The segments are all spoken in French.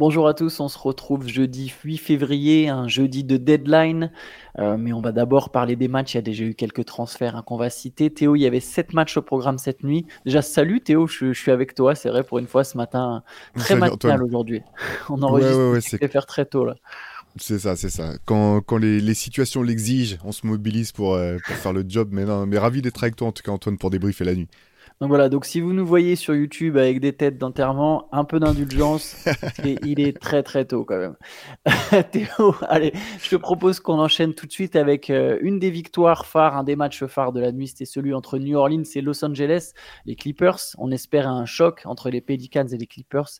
Bonjour à tous, on se retrouve jeudi 8 février, un jeudi de deadline. Euh, mais on va d'abord parler des matchs. Il y a déjà eu quelques transferts hein, qu'on va citer. Théo, il y avait sept matchs au programme cette nuit. Déjà, salut Théo, je, suis avec toi. C'est vrai pour une fois ce matin, très matinal aujourd'hui. On enregistre ouais, ouais, faire très tôt là. C'est ça, c'est ça. Quand, quand les, situations l'exigent, on se mobilise pour, euh, pour faire le job. Mais non, mais ravi d'être avec toi en tout cas Antoine pour débriefer la nuit. Donc voilà, donc si vous nous voyez sur YouTube avec des têtes d'enterrement, un peu d'indulgence, il est très très tôt quand même. Théo, allez, je te propose qu'on enchaîne tout de suite avec euh, une des victoires phares, un des matchs phares de la nuit, c'était celui entre New Orleans et Los Angeles, les Clippers. On espère un choc entre les Pelicans et les Clippers.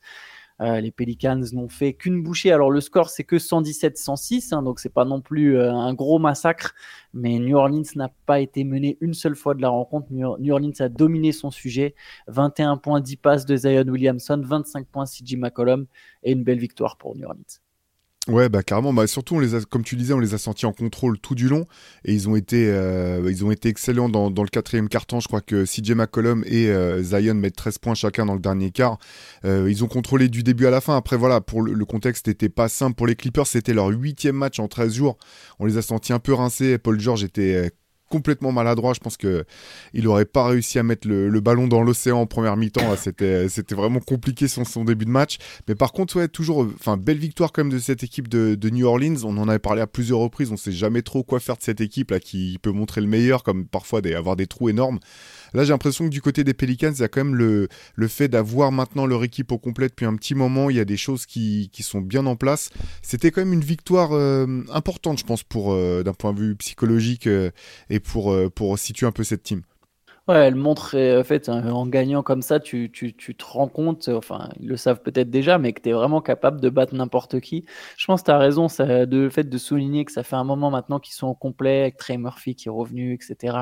Euh, les Pelicans n'ont fait qu'une bouchée. Alors le score c'est que 117-106, hein, donc c'est pas non plus euh, un gros massacre. Mais New Orleans n'a pas été mené une seule fois de la rencontre. New Orleans a dominé son sujet. 21 points, 10 passes de Zion Williamson, 25 points CJ McCollum et une belle victoire pour New Orleans. Ouais, bah carrément. Bah, surtout, on les a, comme tu disais, on les a sentis en contrôle tout du long et ils ont été, euh, ils ont été excellents dans, dans le quatrième quart-temps. Je crois que CJ McCollum et euh, Zion mettent 13 points chacun dans le dernier quart. Euh, ils ont contrôlé du début à la fin. Après, voilà, pour le, contexte n'était pas simple pour les Clippers. C'était leur huitième match en 13 jours. On les a sentis un peu rincés. Paul George était complètement maladroit. Je pense que il aurait pas réussi à mettre le, ballon dans l'océan en première mi-temps. C'était, vraiment compliqué son, début de match. Mais par contre, ouais, toujours, enfin, belle victoire quand même de cette équipe de, de, New Orleans. On en avait parlé à plusieurs reprises. On sait jamais trop quoi faire de cette équipe là qui peut montrer le meilleur, comme parfois des, avoir des trous énormes. Là, j'ai l'impression que du côté des Pelicans, il y a quand même le, le fait d'avoir maintenant leur équipe au complet depuis un petit moment. Il y a des choses qui, qui sont bien en place. C'était quand même une victoire euh, importante, je pense, pour euh, d'un point de vue psychologique euh, et pour, pour situer un peu cette team. Ouais, elle montre, en fait, en gagnant comme ça, tu, tu, tu, te rends compte, enfin, ils le savent peut-être déjà, mais que tu es vraiment capable de battre n'importe qui. Je pense que tu as raison, de, le fait de souligner que ça fait un moment maintenant qu'ils sont au complet, avec Trey Murphy qui est revenu, etc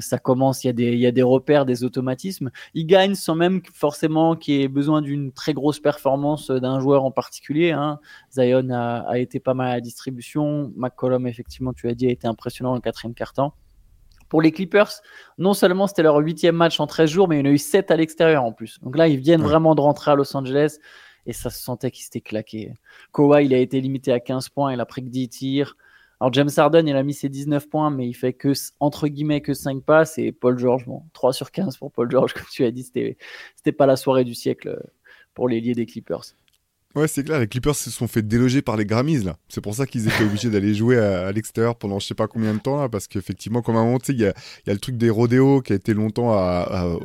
ça commence, il y, a des, il y a des repères, des automatismes. Il gagne sans même forcément qu'il ait besoin d'une très grosse performance d'un joueur en particulier. Hein. Zion a, a, été pas mal à la distribution. McCollum, effectivement, tu as dit, a été impressionnant le quatrième quart-temps. Pour les Clippers, non seulement c'était leur huitième match en 13 jours, mais il y en a eu 7 à l'extérieur en plus. Donc là, ils viennent vraiment de rentrer à Los Angeles et ça se sentait qu'ils s'étaient claqués. Kawhi, il a été limité à 15 points, il a pris que 10 tirs. Alors James Harden, il a mis ses 19 points, mais il fait que, entre guillemets, que 5 passes. Et Paul George, bon, 3 sur 15 pour Paul George, comme tu as dit, c'était, c'était pas la soirée du siècle euh, pour les liés des Clippers. Ouais, c'est clair, les Clippers se sont fait déloger par les Grammys. C'est pour ça qu'ils étaient obligés d'aller jouer à, l'extérieur pendant je sais pas combien de temps, là, parce qu'effectivement, comme à un moment, il y a, le truc des rodéos qui a été longtemps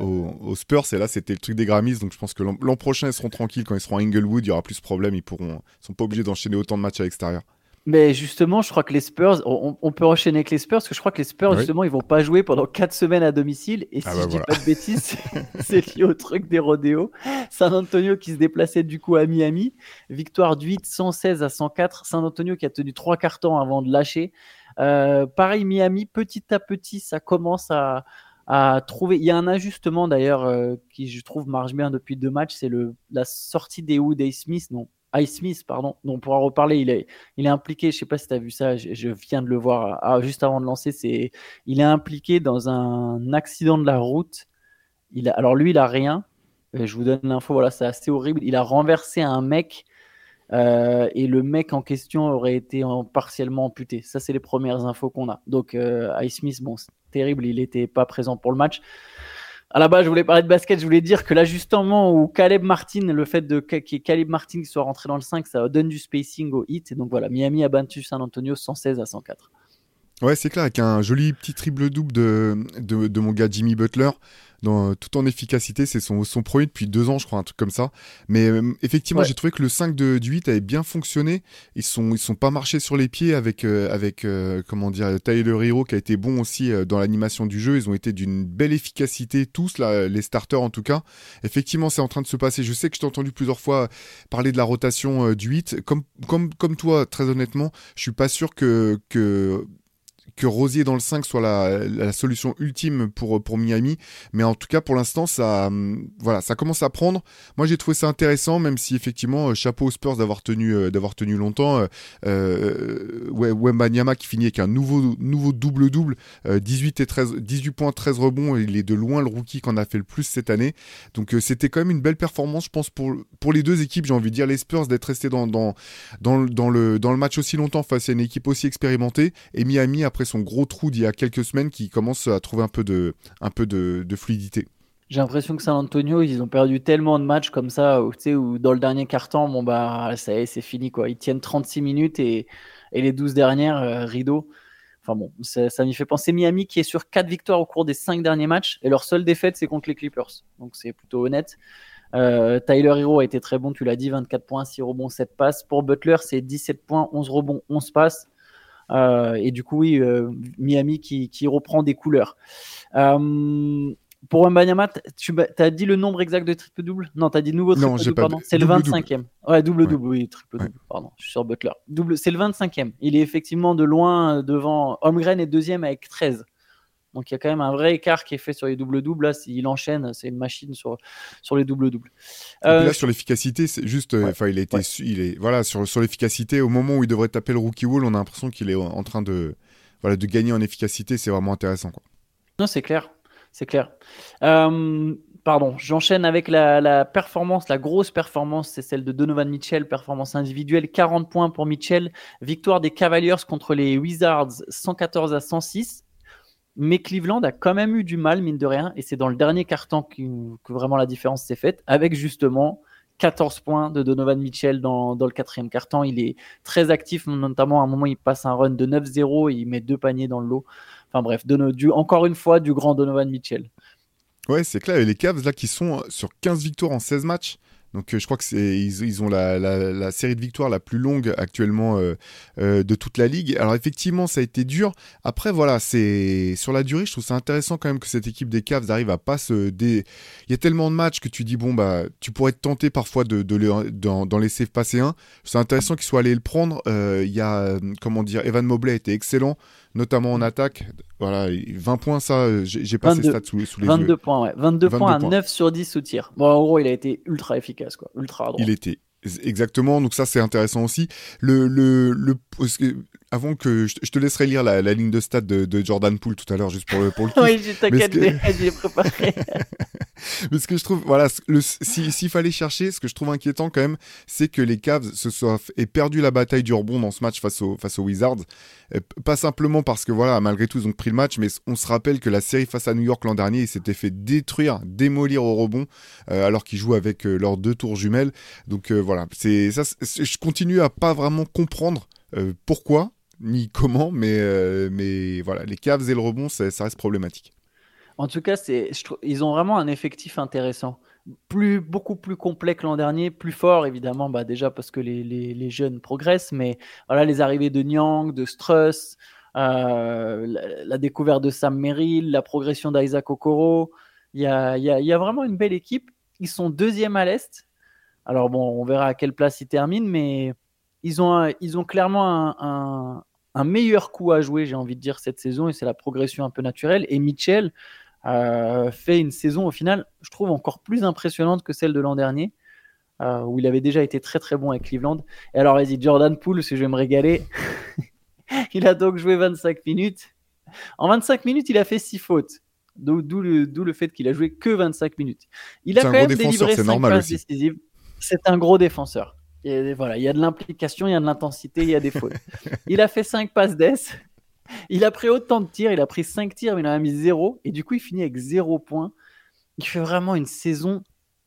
aux, Spurs, et là, c'était le truc des Grammys, donc je pense que l'an prochain, ils seront tranquilles. Quand ils seront à Inglewood, il y aura plus de problèmes, ils pourront, ils sont pas obligés d'enchaîner autant de matchs à l'extérieur. Mais justement, je crois que les Spurs, on, peut enchaîner avec les Spurs, parce que je crois que les Spurs, justement, ils vont pas jouer pendant 4 semaines à domicile. Et ah si bah je dis pas de bêtises, c'est lié au truc des rodéos. San Antonio qui se déplaçait du coup à Miami. Victoire de 8, 116 à 104. San Antonio qui a tenu 3 cartons avant de lâcher. Euh, pareil, Miami, petit à petit, ça commence à, à trouver. Il y a un ajustement d'ailleurs euh, qui, je trouve, marche bien depuis deux matchs. C'est la sortie des Wood et Smith. Non, Ice Smith, pardon, dont on pourra reparler, il est, il est impliqué, je sais pas si tu as vu ça, je, viens de le voir ah, juste avant de lancer, c'est, il est impliqué dans un accident de la route. Il a, alors lui, il a rien, je vous donne l'info, voilà, c'est assez horrible. Il a renversé un mec euh, et le mec en question aurait été partiellement amputé. Ça, c'est les premières infos qu'on a. Donc, euh, Ice Smith, bon, c'est terrible, il n'était pas présent pour le match à la base, je voulais parler de basket. Je voulais dire que l'ajustement où Caleb Martin, le fait de que Caleb Martin soit rentré dans le 5, ça donne du spacing au hit. Et donc voilà, Miami a battu San Antonio 116 à 104. Ouais, c'est clair, avec un joli petit triple-double de, de, de, mon gars Jimmy Butler dans, tout en efficacité. C'est son, son premier depuis deux ans, je crois, un truc comme ça. Mais euh, effectivement, j'ai trouvé que le 5 de, du 8 avait bien fonctionné. Ils sont, ils sont pas marchés sur les pieds avec, euh, avec euh, comment dire, Tyler Hero qui a été bon aussi dans l'animation du jeu. Ils ont été d'une belle efficacité, tous, là, les starters en tout cas. Effectivement, c'est en train de se passer. Je sais que je t'ai entendu plusieurs fois parler de la rotation du 8. Comme, comme, comme toi, très honnêtement, je suis pas sûr que, que que Rosier dans le 5 soit la, solution ultime pour, pour Miami. Mais en tout cas, pour l'instant, ça, hum, voilà, ça commence à prendre. Moi, j'ai trouvé ça intéressant, même si effectivement, euh, chapeau aux Spurs d'avoir tenu, euh, d'avoir tenu longtemps. Euh, Wembanyama qui finit avec un nouveau, nouveau double-double, 18, et 13, 18 points, 13 rebonds. Il est de loin le rookie qu'on a fait le plus cette année. Donc, c'était quand même une belle performance, je pense, pour, pour les deux équipes. J'ai envie de dire les Spurs d'être restés dans, dans, dans, dans, le, dans le match aussi longtemps face à une équipe aussi expérimentée. Et Miami, après son gros trou d'il y a quelques semaines qui commence à trouver un peu de, un peu de, fluidité. J'ai l'impression que San Antonio, ils ont perdu tellement de matchs comme ça, où, où dans le dernier quart-temps, bon bah ça y est, c'est fini quoi. Ils tiennent 36 minutes et, et les 12 dernières, euh, rideau. Enfin bon, ça, ça m'y fait penser Miami qui est sur 4 victoires au cours des 5 derniers matchs et leur seule défaite c'est contre les Clippers. Donc c'est plutôt honnête. Euh, Tyler Hero a été très bon, tu l'as dit, 24 points, 6 rebonds, 7 passes. Pour Butler, c'est 17 points, 11 rebonds, 11 passes. Euh, et du coup, oui, euh, Miami qui, qui, reprend des couleurs. Euh, pour Mbanyama, tu as dit le nombre exact de triple-double Non, tu as dit nouveau triple-double, C'est le 25e. Ouais, double-double, oui, triple-double, pardon, je suis sur Butler. Double, c'est le 25e. Il est effectivement de loin devant. Holmgren est deuxième avec 13. Donc il y a quand même un vrai écart qui est fait sur les doubles-doubles. Là, s'il enchaîne, c'est une machine sur, sur les doubles-doubles. Euh... Là, sur l'efficacité, c'est juste. Euh, enfin, il a été. Il est, voilà, sur, sur l'efficacité, au moment où il devrait taper le rookie wall, on a l'impression qu'il est en train de, voilà, de gagner en efficacité. C'est vraiment intéressant. Quoi. Non, c'est clair. C'est clair. Euh, pardon, j'enchaîne avec la, la, performance, la grosse performance, c'est celle de Donovan Mitchell, performance individuelle, 40 points pour Mitchell, victoire des Cavaliers contre les Wizards, 114 à 106. Mais Cleveland a quand même eu du mal, mine de rien, et c'est dans le dernier carton que, vraiment la différence s'est faite, avec justement 14 points de Donovan Mitchell dans, le quatrième carton. Il est très actif, notamment à un moment, il passe un run de 9-0 et il met deux paniers dans le lot. Enfin bref, encore une fois, du grand Donovan Mitchell. Ouais, c'est clair. Et les Cavs, là, qui sont sur 15 victoires en 16 matchs, donc euh, je crois que ils, ont la, série de victoires la plus longue actuellement euh, euh, de toute la ligue. Alors effectivement, ça a été dur. Après voilà, c'est sur la durée, je trouve ça intéressant quand même que cette équipe des Cavs arrive à pas se il y a tellement de matchs que tu dis bon bah tu pourrais être tenté parfois de d'en, laisser passer un. C'est intéressant qu'ils soient allés le prendre. Il y a comment dire, Evan Mobley était excellent notamment en attaque. Voilà, 20 points, ça, euh, j'ai pas ces stats sous, les 22 yeux. Points, ouais. 22, points à 9 sur 10 sous tir. Bon, en gros, il a été ultra efficace, quoi. Ultra droit. Il était. Exactement, donc ça c'est intéressant aussi. Le, le, le, avant que je te laisserai lire la, ligne de stade de, Jordan Poole tout à l'heure, juste pour le, pour le Oui, t'inquiète, j'ai préparé. Mais ce que je trouve, voilà, s'il fallait chercher, ce que je trouve inquiétant quand même, c'est que les Cavs se soient aient perdu la bataille du rebond dans ce match face, au, face aux Wizards. Euh, pas simplement parce que, voilà, malgré tout, ils ont pris le match, mais on se rappelle que la série face à New York l'an dernier, ils s'étaient fait détruire, démolir au rebond, euh, alors qu'ils jouent avec euh, leurs deux tours jumelles. Donc voilà, c'est ça. Je continue à pas vraiment comprendre pourquoi ni comment, mais, euh, mais voilà, les caves et le rebond, ça, reste problématique. En tout cas, c'est, ils ont vraiment un effectif intéressant. Plus, beaucoup plus complet que l'an dernier, plus fort évidemment, bah déjà parce que les, les, jeunes progressent, mais voilà, les arrivées de Nyang, de Struss, euh, la, découverte de Sam Merrill, la progression d'Isaac Okoro, il y a, y, a, y a, vraiment une belle équipe. Ils sont deuxième à l'Est. Alors bon, on verra à quelle place ils terminent, mais ils ont, ils ont clairement un, un meilleur coup à jouer, j'ai envie de dire, cette saison, et c'est la progression un peu naturelle. Et Mitchell euh, fait une saison, au final, je trouve encore plus impressionnante que celle de l'an dernier, euh, où il avait déjà été très très bon avec Cleveland. Et alors, vas-y, Jordan Poole, si je vais me régaler, il a donc joué 25 minutes. En 25 minutes, il a fait 6 fautes. D'où le, le, fait qu'il a joué que 25 minutes. Il a quand même délivré 5 passes décisives. C'est un gros défenseur. Il voilà, il y a de l'implication, il y a de l'intensité, il y a des fautes. il a fait 5 passes d'ess. Il a pris autant de tirs, il a pris 5 tirs, mais il en a mis 0. Et du coup, il finit avec 0 points. Il fait vraiment une saison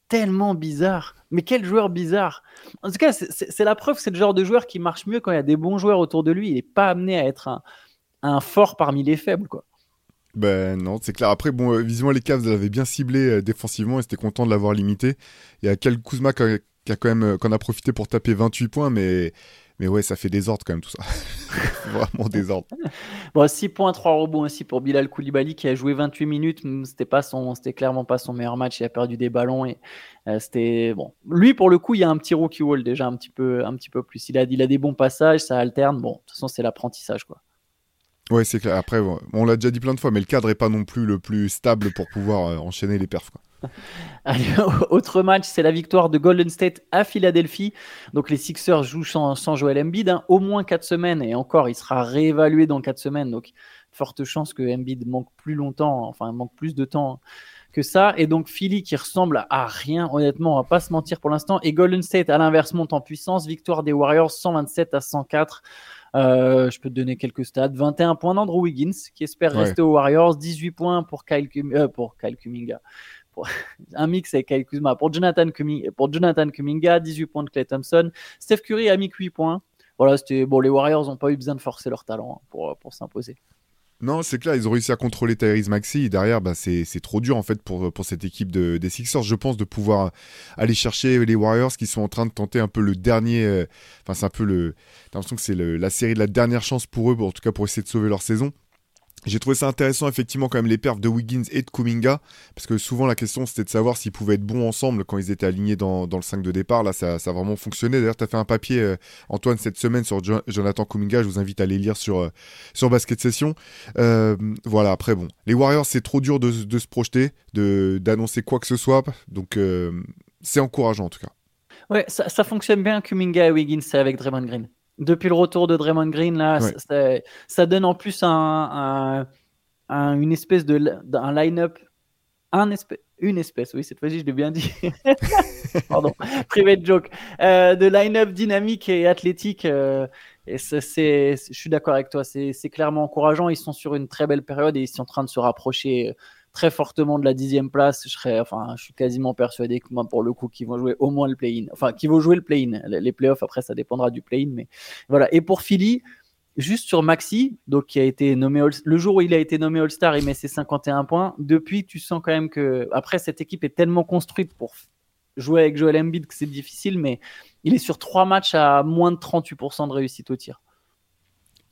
tellement bizarre. Mais quel joueur bizarre. En tout cas, c'est la preuve, c'est le genre de joueur qui marche mieux quand il y a des bons joueurs autour de lui. Il n'est pas amené à être un, fort parmi les faibles. quoi. Ben non, c'est clair. Après, bon, euh, visiblement, les Cavs l'avaient bien ciblé euh, défensivement et c'était content de l'avoir limité. Il y a Kel Kuzma qui qui a quand même euh, qu'on a profité pour taper 28 points, mais mais ouais, ça fait désordre quand même tout ça. Vraiment désordre. Bon, 6 points, 3 rebonds aussi pour Bilal Koulibaly qui a joué 28 minutes. C'était pas son, c'était clairement pas son meilleur match. Il a perdu des ballons et euh, c'était bon. Lui pour le coup, il y a un petit rookie wall déjà un petit peu, un petit peu plus. Il a, il a des bons passages, ça alterne. Bon, de toute façon, c'est l'apprentissage quoi. Ouais, c'est clair. Après, on l'a déjà dit plein de fois, mais le cadre est pas non plus le plus stable pour pouvoir euh, enchaîner les perfs. Allez, autre match, c'est la victoire de Golden State à Philadelphie. Donc les Sixers jouent sans, sans Joel Embiid, hein. au moins 4 semaines, et encore, il sera réévalué dans 4 semaines. Donc forte chance que Embiid manque plus longtemps, enfin manque plus de temps que ça. Et donc Philly qui ressemble à rien, honnêtement, on va pas se mentir pour l'instant. Et Golden State à l'inverse monte en puissance. Victoire des Warriors 127 à 104. Euh, je peux te donner quelques stats. 21 points d'Andrew Wiggins qui espère rester aux Warriors. 18 points pour Kyle, euh, pour Kyle Kuminga. Un mix avec Kyle Kuzma. Pour Jonathan, pour Jonathan Kuminga, 18 points de Clay Thompson. Steph Curry a mis 8 points. Voilà, c'était bon. Les Warriors n'ont pas eu besoin de forcer leur talent hein, pour, pour s'imposer. Non, c'est clair, ils ont réussi à contrôler Tyrese Maxi. Derrière, bah, c'est trop dur en fait pour, pour cette équipe de, des Sixers, je pense, de pouvoir aller chercher les Warriors qui sont en train de tenter un peu le dernier. Euh, enfin, c'est un peu le. L'impression que c'est la série de la dernière chance pour eux, en tout cas pour essayer de sauver leur saison. J'ai trouvé ça intéressant, effectivement, quand même, les perfs de Wiggins et de Kuminga, parce que souvent la question c'était de savoir s'ils pouvaient être bons ensemble quand ils étaient alignés dans, dans le 5 de départ. Là, ça, a vraiment fonctionné. D'ailleurs, tu as fait un papier, euh, Antoine, cette semaine sur Jonathan Kuminga. Je vous invite à aller lire sur, euh, sur Basket Session. Euh, voilà, après, bon, les Warriors, c'est trop dur de, de se projeter, d'annoncer quoi que ce soit. Donc, c'est encourageant en tout cas. Ouais, ça fonctionne bien, Kuminga et Wiggins, c'est avec Draymond Green depuis le retour de Draymond Green, là, ça, donne en plus un, une espèce de un line-up, un espèce, une espèce, oui, cette fois-ci, je l'ai bien dit. Pardon, private joke. Euh, de line-up dynamique et athlétique. Euh, et c'est, je suis d'accord avec toi, c'est clairement encourageant. Ils sont sur une très belle période et ils sont en train de se rapprocher très fortement de la dixième place. Je suis quasiment persuadé que moi, pour le coup, qu'ils vont jouer au moins le play-in. Enfin, qu'ils vont jouer le play-in. Les playoffs, après, ça dépendra du play-in, mais voilà. Et pour Philly, juste sur Maxi, donc qui a été nommé le jour où il a été nommé All-Star, il met ses 51 points. Depuis, tu sens quand même que après cette équipe est tellement construite pour jouer avec Joel Embiid que c'est difficile, mais il est sur trois matchs à moins de 38% de réussite au tir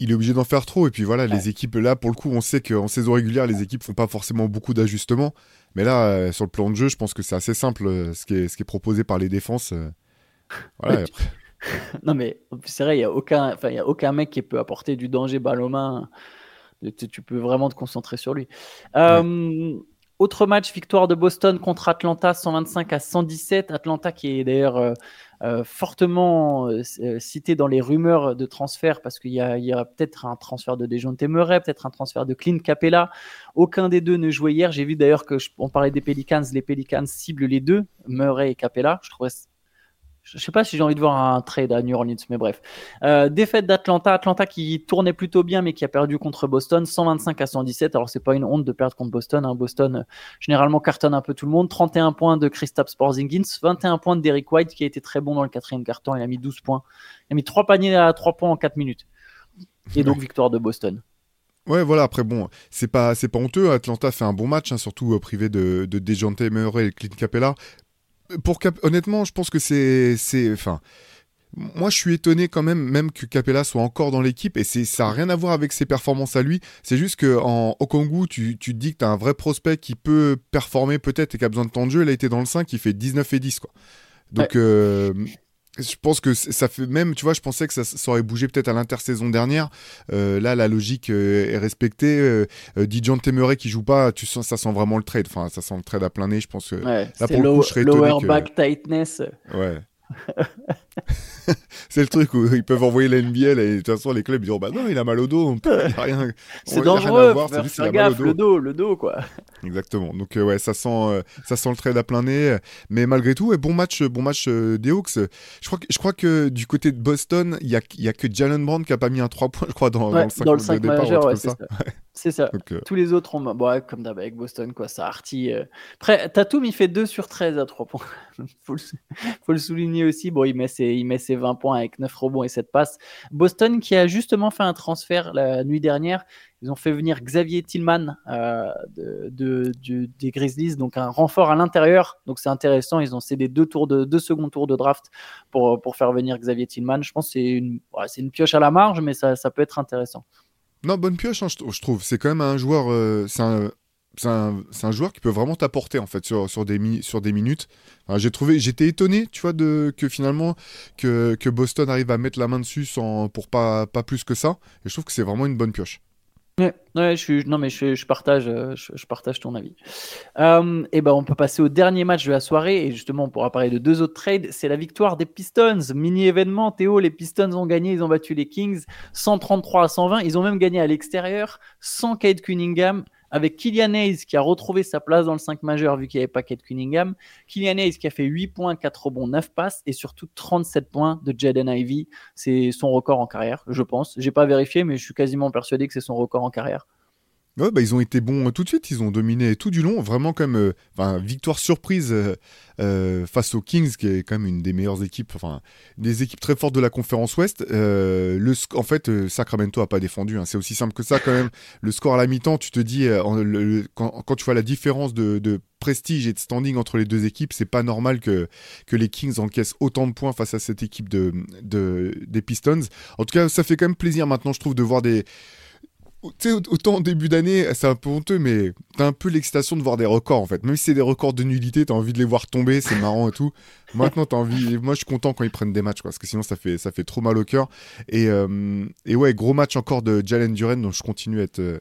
il est obligé d'en faire trop. Et puis voilà, les équipes là, pour le coup, on sait qu'en saison régulière, les équipes font pas forcément beaucoup d'ajustements. Mais là, euh, sur le plan de jeu, je pense que c'est assez simple euh, ce, qui est, ce qui est proposé par les défenses. Euh. voilà, non, mais c'est vrai, il n'y a, aucun, y a aucun mec qui peut apporter du danger balle aux mains. Tu, peux vraiment te concentrer sur lui. Autre match, victoire de Boston contre Atlanta, 125 à 117. Atlanta qui est d'ailleurs euh, euh, fortement euh, cité dans les rumeurs de transfert parce qu'il y, aura peut-être un transfert de Dejounte Murray, peut-être un transfert de Clint Capella. Aucun des deux ne jouait hier. J'ai vu d'ailleurs que on parlait des Pelicans, les Pelicans ciblent les deux, Murray et Capella. Je trouvais je sais pas si j'ai envie de voir un trade à New Orleans, mais bref. Euh, défaite d'Atlanta, Atlanta qui tournait plutôt bien, mais qui a perdu contre Boston, 125 à 117. Alors c'est pas une honte de perdre contre Boston. Hein. Boston généralement cartonne un peu tout le monde. 31 points de Kristaps Porzingis, 21 points de Derek White qui a été très bon dans le quatrième carton. Il a mis 12 points. Il a mis 3 paniers à 3 points en 4 minutes. Et donc victoire de Boston. Ouais, voilà. Après, bon, c'est pas, c'est pas honteux. Atlanta fait un bon match, hein, surtout euh, privé de, de Dejounte Murray et Clint Capella pour honnêtement, je pense que c'est, c'est, enfin, moi, je suis étonné quand même, même que Capella soit encore dans l'équipe, et c'est, ça n'a rien à voir avec ses performances à lui. C'est juste qu'en Okongu, tu, tu te dis que tu as un vrai prospect qui peut performer peut-être et qui a besoin de temps de jeu. Il a été dans le 5, il fait 19 et 10, quoi. Donc, euh, je pense que ça fait même, tu vois, je pensais que ça, ça aurait bougé peut-être à l'intersaison dernière. Euh, là, la logique euh, est respectée. Euh, euh Dijon Temeray qui joue pas, tu sens, ça sent vraiment le trade. Enfin, ça sent le trade à plein nez. Je pense que ouais, là pour le coup, je serais lower back tightness. Ouais. c'est le truc où ils peuvent envoyer la NBL et de toute façon les clubs ils disent bah non il a mal au dos, rien. C'est dangereux, faire, faire gaffe, le dos, le dos quoi. Exactement. Donc euh, ouais ça sent euh, ça sent le trade à plein nez, mais malgré tout bon match bon match euh, des Hawks. Je crois que je crois que du côté de Boston il y a il y a que Jalen Brown qui a pas mis un 3 points je crois dans, dans le 5, dans le 5 de départ, majeur, ouais, c'est ça. Tous les autres ont bon, comme d'hab avec Boston quoi ça artille. Après Tatum il fait 2 sur 13 à 3 points. faut, le, faut le souligner aussi. Bon il met ses il met ses 20 points avec 9 rebonds et 7 passes. Boston qui a justement fait un transfert la nuit dernière. Ils ont fait venir Xavier Tillman euh, de, des Grizzlies, donc un renfort à l'intérieur. Donc c'est intéressant. Ils ont cédé deux tours de deux seconds tours de draft pour, pour faire venir Xavier Tillman. Je pense que c'est une, une pioche à la marge, mais ça, ça peut être intéressant. Non, bonne pioche, hein, je, trouve. C'est quand même un joueur. Euh, c'est un, joueur qui peut vraiment t'apporter en fait sur, des, minutes. j'ai trouvé, j'étais étonné, tu vois, que finalement que, Boston arrive à mettre la main dessus sans, pour pas, pas plus que ça. Et je trouve que c'est vraiment une bonne pioche. Ouais, je non, mais je, je partage, euh, je, partage ton avis. Euh, et ben, on peut passer au dernier match de la soirée et justement, on pourra parler de deux autres trades. C'est la victoire des Pistons. Mini événement, Théo. Les Pistons ont gagné, ils ont battu les Kings 133 à 120. Ils ont même gagné à l'extérieur sans Kate Cunningham avec Kylian Hayes qui a retrouvé sa place dans le 5 majeur vu qu'il n'y avait pas Kate Cunningham. Kylian Hayes qui a fait 8 points, 4 rebonds, 9 passes et surtout 37 points de Jaden Ivy. C'est son record en carrière, je pense. J'ai pas vérifié, mais je suis quasiment persuadé que c'est son record en carrière. Ouais, bah, ils ont été bons euh, tout de suite, ils ont dominé tout du long, vraiment comme euh, victoire surprise euh, face aux Kings, qui est quand même une des meilleures équipes, enfin des équipes très fortes de la conférence Ouest. en fait, Sacramento a pas défendu, hein. c'est aussi simple que ça quand même. Le score à la mi-temps, tu te dis, quand, tu vois la différence de, prestige et de standing entre les deux équipes, c'est pas normal que, les Kings encaissent autant de points face à cette équipe de, de, des Pistons. En tout cas, ça fait quand même plaisir maintenant, je trouve, de voir des sais, autant en début d'année, c'est un peu honteux, mais t'as un peu l'excitation de voir des records en fait. Même si c'est des records de nullité, t'as envie de les voir tomber, c'est marrant et tout. Maintenant, t'as envie. Moi, je suis content quand ils prennent des matchs, parce que sinon, ça fait, ça fait trop mal au cœur. Et, euh, et ouais, gros match encore de Jalen Duren, donc je continue à être. Euh,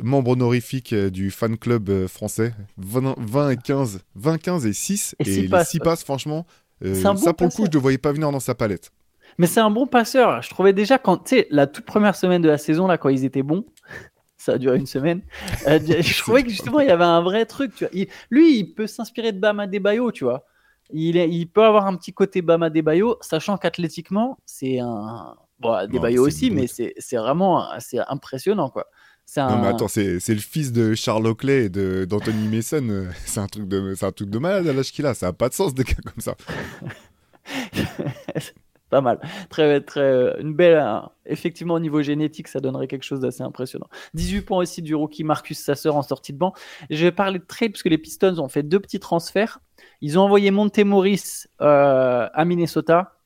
membre honorifique euh, du fan club français. 20, et 15, 20, 15 et 6. Et, 6 passes, franchement. ça, pour le coup, je ne voyais pas venir dans sa palette. Mais c'est un bon passeur. Je trouvais déjà quand, tu sais, la toute première semaine de la saison, là, quand ils étaient bons, ça a duré une semaine. Euh, je trouvais que justement, il y avait un vrai truc. Tu vois. lui, il peut s'inspirer de Bama Debayo, tu vois. Il, est, il peut avoir un petit côté Bama Debayo, sachant qu'athlétiquement, c'est un. Bon, Debayo aussi, mais c'est vraiment c'est impressionnant, quoi. Un... Non, mais attends, c'est le fils de Charles Oakley et d'Anthony Mason. C'est un, truc de, un truc de malade à l'âge qu'il a. Ça n'a pas de sens, des gars comme ça. Pas mal. Très, très, une belle, effectivement, au niveau génétique, ça donnerait quelque chose d'assez impressionnant. 18 points aussi du rookie Marcus Sasser en sortie de banc. Je vais parler de trade parce que les Pistons ont fait deux petits transferts. Ils ont envoyé Montemoris euh, à Minnesota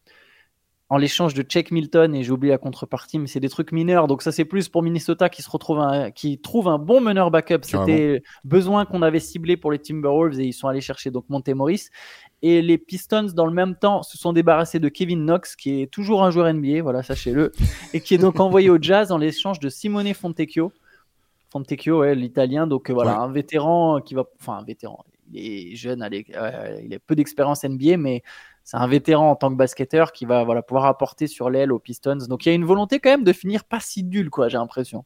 en l'échange de Check Milton et j'ai oublié la contrepartie, mais c'est des trucs mineurs. Donc ça c'est plus pour Minnesota qui se retrouve qui trouve un bon meneur backup. C'était besoin qu'on avait ciblé pour les Timberwolves et ils sont allés chercher donc Montemoris. Et les Pistons, dans le même temps, se sont débarrassés de Kevin Knox, qui est toujours un joueur NBA, voilà, sachez-le, et qui est donc envoyé au Jazz en l'échange de Simone Fontecchio. Fontecchio, ouais, l'italien, donc euh, voilà, un vétéran qui va, enfin un vétéran, il est jeune, euh, il a peu d'expérience NBA, mais c'est un vétéran en tant que basketteur qui va voilà, pouvoir apporter sur l'aile aux Pistons. Donc il y a une volonté quand même de finir pas si nul, quoi, j'ai l'impression.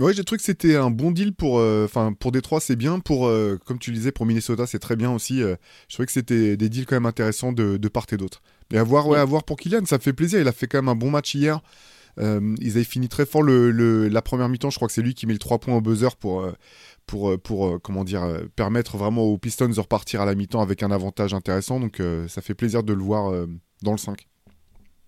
Ouais, j'ai trouvé que c'était un bon deal pour, euh, pour Détroit, c'est bien. Pour, euh, comme tu le disais, pour Minnesota, c'est très bien aussi. Euh, je trouvais que c'était des deals quand même intéressants de, part et d'autre. Et à voir, ouais, à voir pour Kylian, ça fait plaisir. Il a fait quand même un bon match hier. ils avaient fini très fort le, la première mi-temps. Je crois que c'est lui qui met le 3 points au buzzer pour, pour, pour comment dire, permettre vraiment aux Pistons de repartir à la mi-temps avec un avantage intéressant. Donc ça fait plaisir de le voir dans le 5.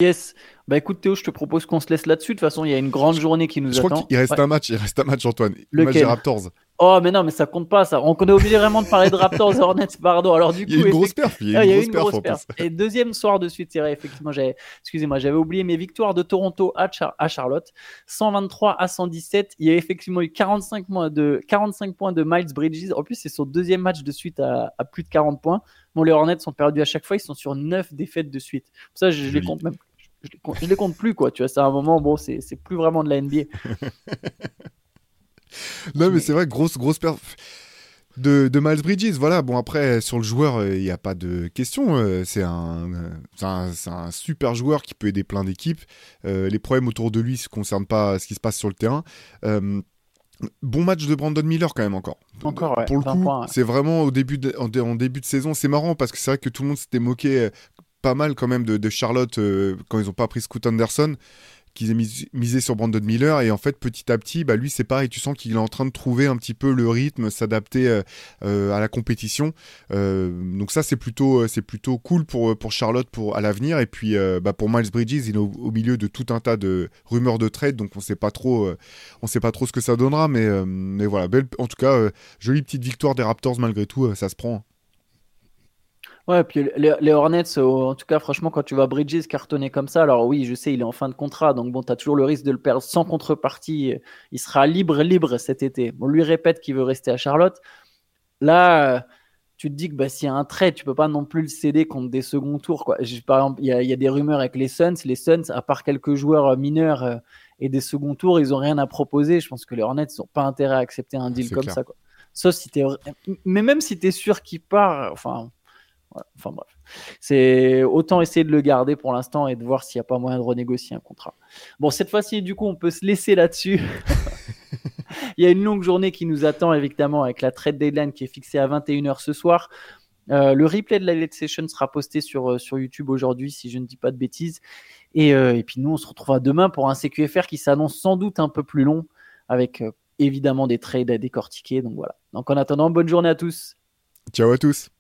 Yes. Bah écoute Théo, je te propose qu'on se laisse là-dessus. De toute façon, il y a une grande journée qui nous je attend. Crois il reste un match, il reste un match Antoine. Le match des Raptors. Oh mais non, mais ça compte pas ça. On est obligé vraiment de parler de Raptors Hornets, pardon. Alors du coup, il y a une grosse perf. Il y a une, grosse, perf, Et deuxième soir de suite, c'est vrai. Effectivement, j'avais, excusez-moi, j'avais oublié mes victoires de Toronto à, à, Charlotte, 123 à 117. Il y a effectivement eu 45 points de 45 points de Miles Bridges. En plus, c'est son deuxième match de suite à, à plus de 40 points. Bon, les Hornets sont perdus à chaque fois. Ils sont sur 9 défaites de suite. Ça, je, je les compte même je les, compte plus, quoi. Tu vois, c'est un moment, bon, c'est plus vraiment de la NBA. non, mais c'est vrai, grosse, grosse perte de, de, Miles Bridges. Voilà, bon, après, sur le joueur, il n'y a pas de question. Euh, c'est un, un, un, super joueur qui peut aider plein d'équipes. Euh, les problèmes autour de lui ne concernent pas ce qui se passe sur le terrain. Euh, bon match de Brandon Miller quand même encore. Encore, Pour le coup, c'est vraiment au début de, en, début de saison. C'est marrant parce que c'est vrai que tout le monde s'était moqué pas mal quand même de, Charlotte euh, quand ils ont pas pris Scoot Anderson qu'ils aient misé sur Brandon Miller et en fait petit à petit bah lui c'est pareil tu sens qu'il est en train de trouver un petit peu le rythme s'adapter euh, euh, à la compétition. Donc ça c'est plutôt c'est plutôt cool pour Charlotte pour à l'avenir. Et puis bah, pour Miles Bridges il est au, milieu de tout un tas de rumeurs de trade donc on sait pas trop on sait pas trop ce que ça donnera. Mais mais voilà belle, en tout cas jolie petite victoire des Raptors malgré tout ça se prend Ouais, puis les, Hornets, en tout cas, franchement, quand tu vois Bridges cartonner comme ça, alors oui, je sais, il est en fin de contrat, donc bon, tu as toujours le risque de le perdre sans contrepartie. Il sera libre, libre cet été. On lui répète qu'il veut rester à Charlotte. Là, tu te dis que bah, s'il y a un trade, tu peux pas non plus le céder contre des seconds tours. Quoi. Par exemple, il y, a des rumeurs avec les Suns. Les Suns, à part quelques joueurs euh, mineurs euh, et des seconds tours, ils ont rien à proposer. Je pense que les Hornets n'ont pas intérêt à accepter un deal comme ça. Quoi. Sauf si es... Mais même si tu es sûr qu'il part, enfin, enfin bref. C'est autant essayer de le garder pour l'instant et de voir s'il n'y a pas moyen de renégocier un contrat. Bon, cette fois-ci, du coup, on peut se laisser là-dessus. Il y a une longue journée qui nous attend, évidemment, avec la trade deadline qui est fixée à 21h ce soir. Euh, le replay de la late session sera posté sur, euh, sur YouTube aujourd'hui, si je ne dis pas de bêtises. Et, euh, et, puis nous, on se retrouvera demain pour un CQFR qui s'annonce sans doute un peu plus long, avec évidemment des trades à décortiquer. Donc voilà. Donc en attendant, bonne journée à tous. Ciao à tous.